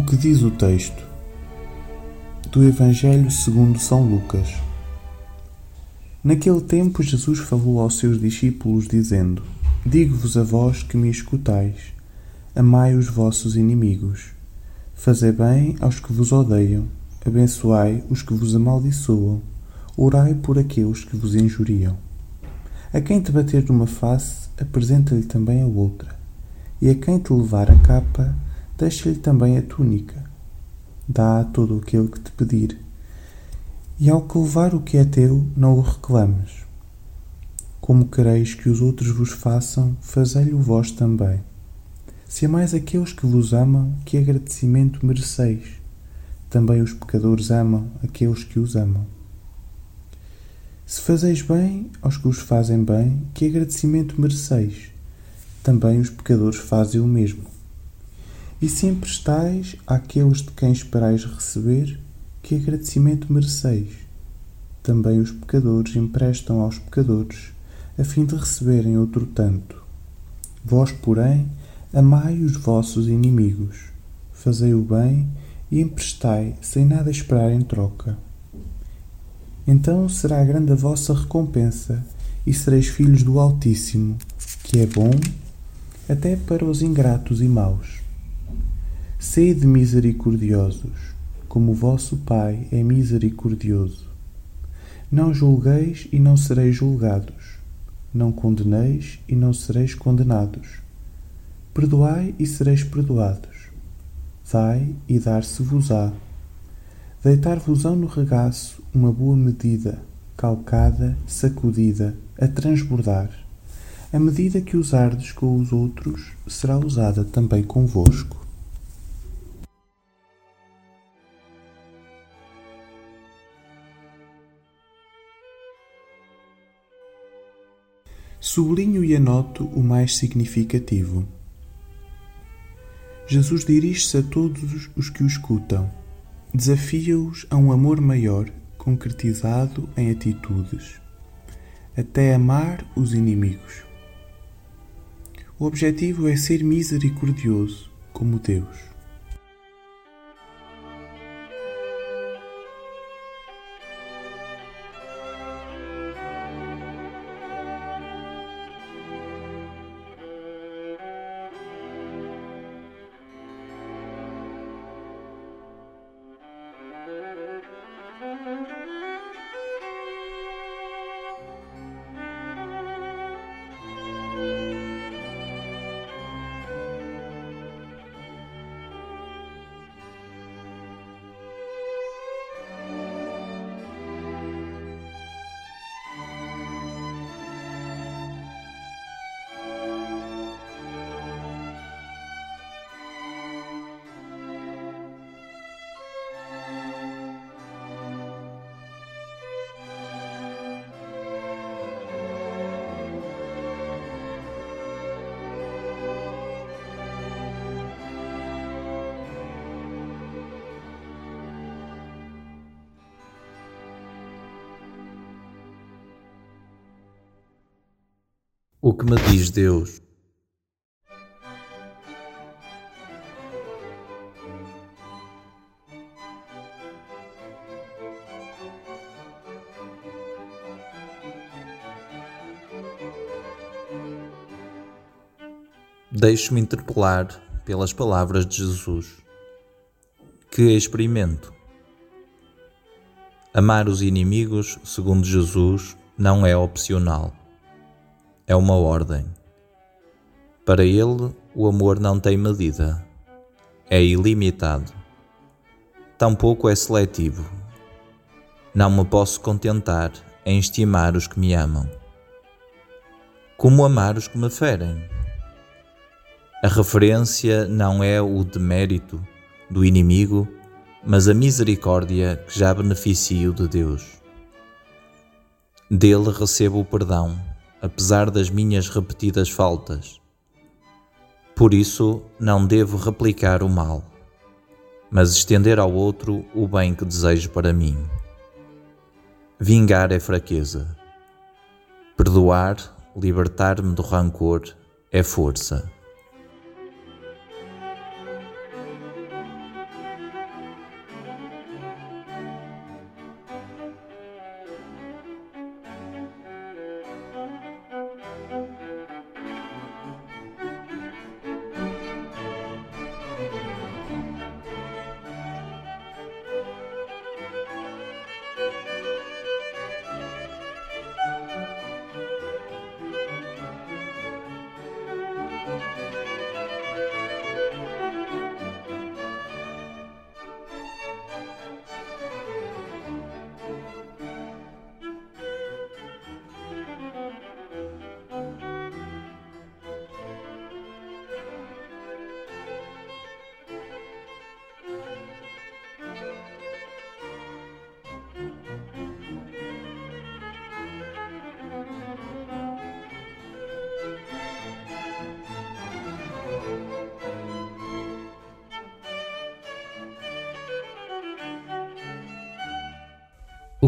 O que diz o texto do Evangelho segundo São Lucas? Naquele tempo Jesus falou aos seus discípulos dizendo: Digo-vos a vós que me escutais, amai os vossos inimigos, fazei bem aos que vos odeiam, abençoai os que vos amaldiçoam, orai por aqueles que vos injuriam. A quem te bater numa face, apresenta-lhe também a outra, e a quem te levar a capa, deixa-lhe também a túnica. Dá a todo aquele que te pedir. E ao que levar o que é teu, não o reclames. Como quereis que os outros vos façam, fazei-lhe vós também. Se amais aqueles que vos amam, que agradecimento mereceis? Também os pecadores amam aqueles que os amam. Se fazeis bem aos que os fazem bem, que agradecimento mereceis? Também os pecadores fazem o mesmo. E se emprestais àqueles de quem esperais receber, que agradecimento mereceis? Também os pecadores emprestam aos pecadores, a fim de receberem outro tanto. Vós, porém, amai os vossos inimigos, fazei o bem e emprestai sem nada esperar em troca. Então será grande a vossa recompensa e sereis filhos do Altíssimo, que é bom até para os ingratos e maus. Sede misericordiosos, como vosso Pai é misericordioso. Não julgueis e não sereis julgados. Não condeneis e não sereis condenados. Perdoai e sereis perdoados. Dai e dar-se-vos-á. Deitar-vos-ão no regaço uma boa medida, calcada, sacudida, a transbordar. A medida que usardes com os outros será usada também convosco. Sublinho e anoto o mais significativo. Jesus dirige-se a todos os que o escutam. Desafia-os a um amor maior, concretizado em atitudes, até amar os inimigos. O objetivo é ser misericordioso como Deus. O que me diz Deus? Deixo-me interpelar pelas palavras de Jesus, que experimento. Amar os inimigos, segundo Jesus, não é opcional é uma ordem. Para ele, o amor não tem medida, é ilimitado. Tampouco é seletivo. Não me posso contentar em estimar os que me amam. Como amar os que me ferem? A referência não é o demérito do inimigo, mas a misericórdia que já beneficio de Deus. Dele recebo o perdão, apesar das minhas repetidas faltas. Por isso, não devo replicar o mal, mas estender ao outro o bem que desejo para mim. Vingar é fraqueza. Perdoar, libertar-me do rancor, é força.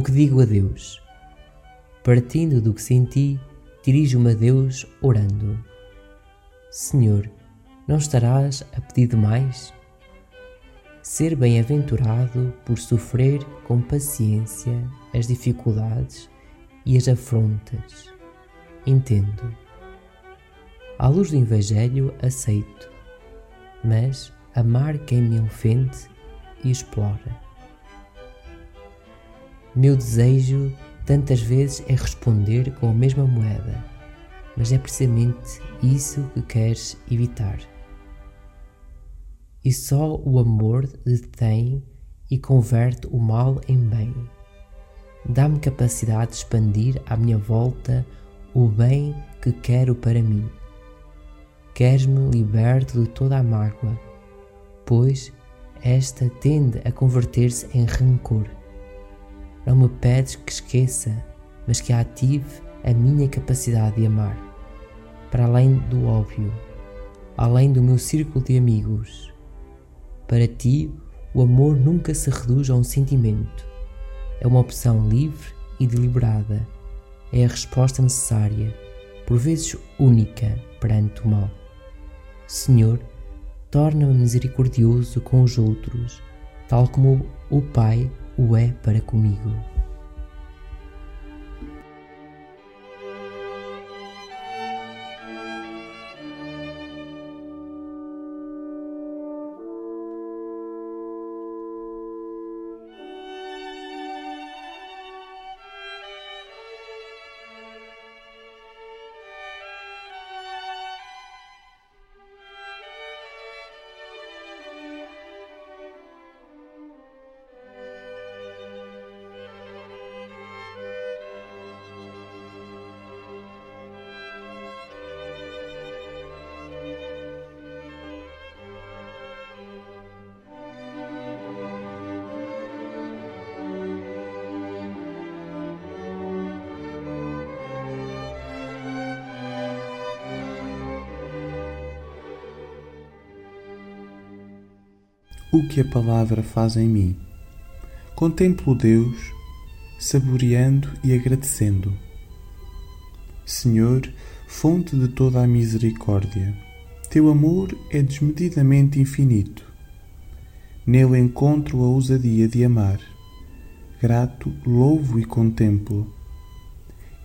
O que digo a Deus? Partindo do que senti, dirijo-me a Deus orando: Senhor, não estarás a pedir demais? Ser bem-aventurado por sofrer com paciência as dificuldades e as afrontas. Entendo. À luz do Evangelho, aceito, mas amar quem me ofende e explora. Meu desejo tantas vezes é responder com a mesma moeda, mas é precisamente isso que queres evitar. E só o amor detém e converte o mal em bem. Dá-me capacidade de expandir à minha volta o bem que quero para mim. Queres-me liberto de toda a mágoa, pois esta tende a converter-se em rancor. Não me pedes que esqueça, mas que ative a minha capacidade de amar, para além do óbvio, além do meu círculo de amigos. Para ti, o amor nunca se reduz a um sentimento. É uma opção livre e deliberada. É a resposta necessária, por vezes única, perante o mal. Senhor, torna-me misericordioso com os outros, tal como o Pai o é para comigo. O que a palavra faz em mim. Contemplo Deus, saboreando e agradecendo. Senhor, fonte de toda a misericórdia, teu amor é desmedidamente infinito. Nele encontro a ousadia de amar. Grato, louvo e contemplo.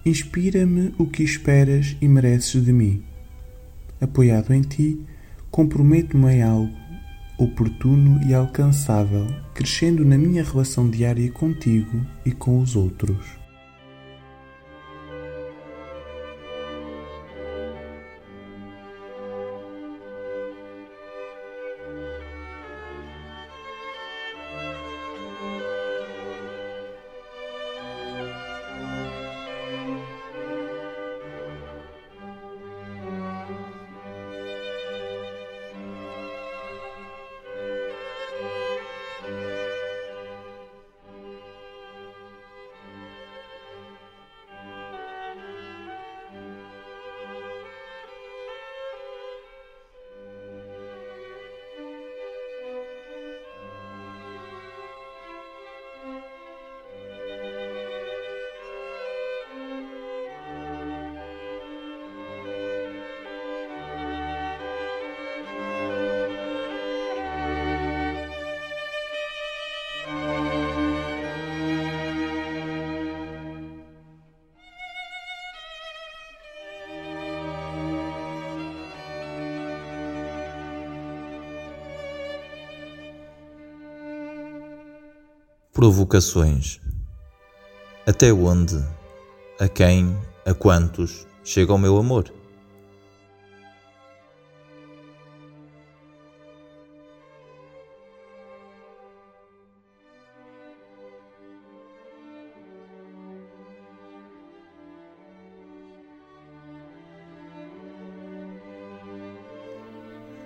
Inspira-me o que esperas e mereces de mim. apoiado em ti, comprometo-me em algo oportuno e alcançável, crescendo na minha relação diária contigo e com os outros. Provocações. Até onde, a quem, a quantos chega o meu amor?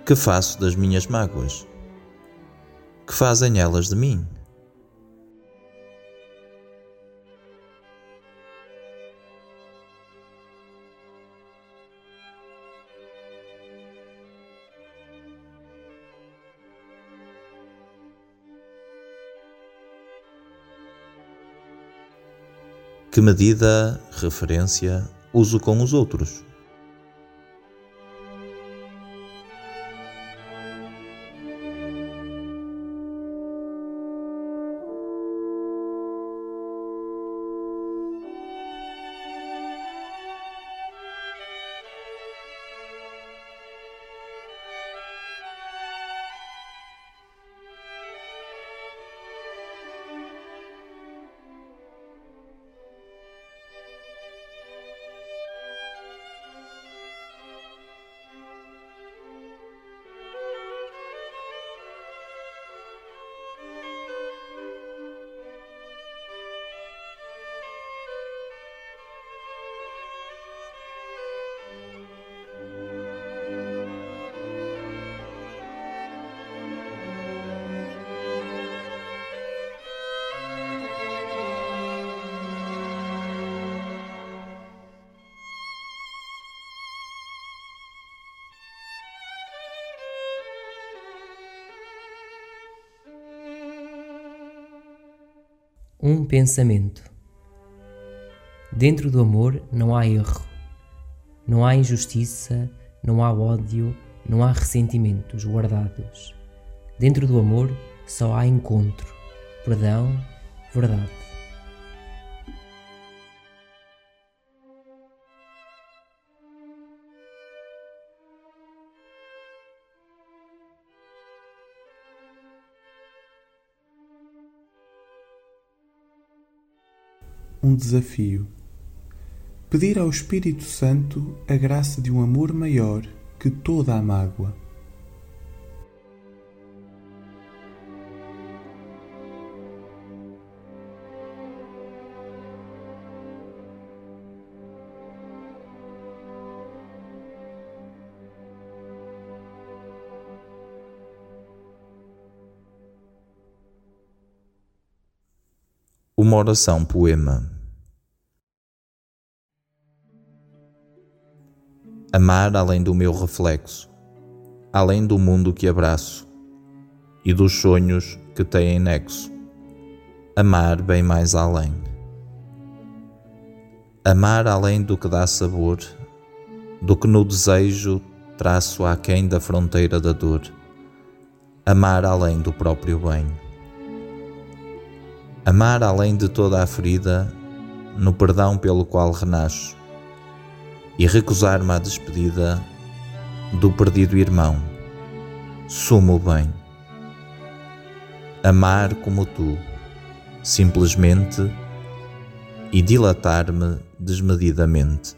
Que faço das minhas mágoas? Que fazem elas de mim? Que medida, referência, uso com os outros? Um pensamento. Dentro do amor não há erro, não há injustiça, não há ódio, não há ressentimentos guardados. Dentro do amor só há encontro, perdão, verdade. Um desafio. Pedir ao Espírito Santo a graça de um amor maior que toda a mágoa. Uma oração poema. Amar além do meu reflexo, além do mundo que abraço e dos sonhos que têm nexo. Amar bem mais além. Amar além do que dá sabor, do que no desejo traço aquém da fronteira da dor. Amar além do próprio bem Amar além de toda a ferida, no perdão pelo qual renasço, e recusar-me à despedida do perdido irmão, sumo bem. Amar como tu, simplesmente, e dilatar-me desmedidamente.